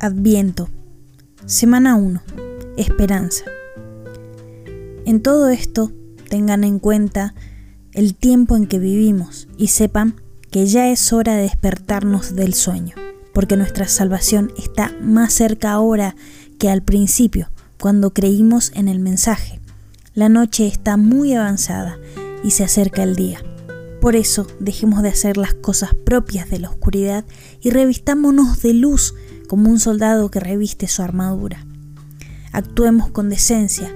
Adviento. Semana 1. Esperanza. En todo esto, tengan en cuenta el tiempo en que vivimos y sepan que ya es hora de despertarnos del sueño, porque nuestra salvación está más cerca ahora que al principio, cuando creímos en el mensaje. La noche está muy avanzada y se acerca el día. Por eso dejemos de hacer las cosas propias de la oscuridad y revistámonos de luz como un soldado que reviste su armadura. Actuemos con decencia,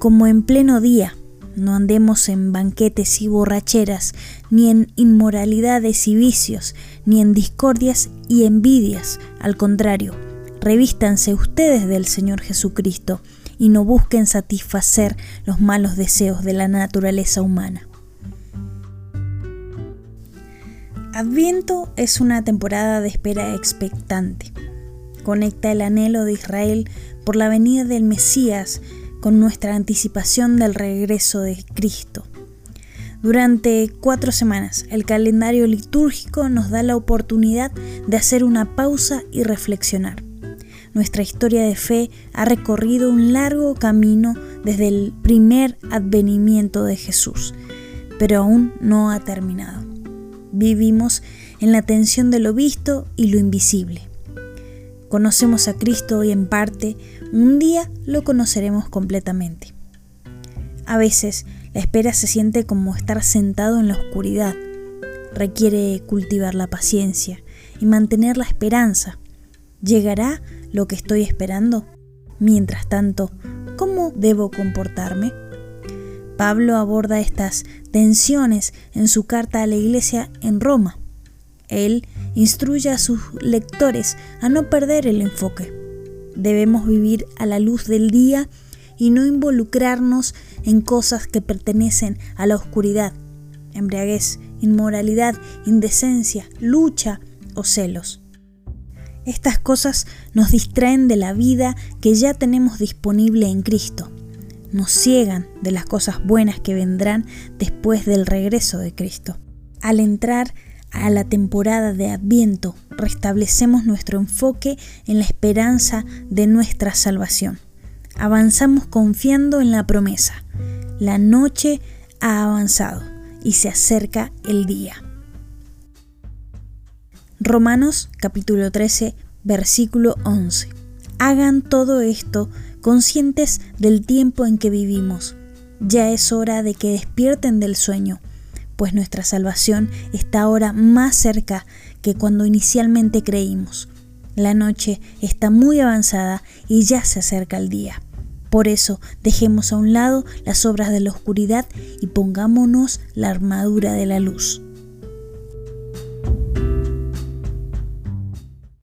como en pleno día. No andemos en banquetes y borracheras, ni en inmoralidades y vicios, ni en discordias y envidias. Al contrario, revístanse ustedes del Señor Jesucristo y no busquen satisfacer los malos deseos de la naturaleza humana. Adviento es una temporada de espera expectante. Conecta el anhelo de Israel por la venida del Mesías con nuestra anticipación del regreso de Cristo. Durante cuatro semanas, el calendario litúrgico nos da la oportunidad de hacer una pausa y reflexionar. Nuestra historia de fe ha recorrido un largo camino desde el primer advenimiento de Jesús, pero aún no ha terminado. Vivimos en la tensión de lo visto y lo invisible. Conocemos a Cristo y en parte un día lo conoceremos completamente. A veces la espera se siente como estar sentado en la oscuridad. Requiere cultivar la paciencia y mantener la esperanza. ¿Llegará lo que estoy esperando? Mientras tanto, ¿cómo debo comportarme? Pablo aborda estas tensiones en su carta a la iglesia en Roma. Él instruye a sus lectores a no perder el enfoque. Debemos vivir a la luz del día y no involucrarnos en cosas que pertenecen a la oscuridad, embriaguez, inmoralidad, indecencia, lucha o celos. Estas cosas nos distraen de la vida que ya tenemos disponible en Cristo nos ciegan de las cosas buenas que vendrán después del regreso de Cristo. Al entrar a la temporada de Adviento, restablecemos nuestro enfoque en la esperanza de nuestra salvación. Avanzamos confiando en la promesa. La noche ha avanzado y se acerca el día. Romanos capítulo 13, versículo 11. Hagan todo esto conscientes del tiempo en que vivimos. Ya es hora de que despierten del sueño, pues nuestra salvación está ahora más cerca que cuando inicialmente creímos. La noche está muy avanzada y ya se acerca el día. Por eso dejemos a un lado las obras de la oscuridad y pongámonos la armadura de la luz.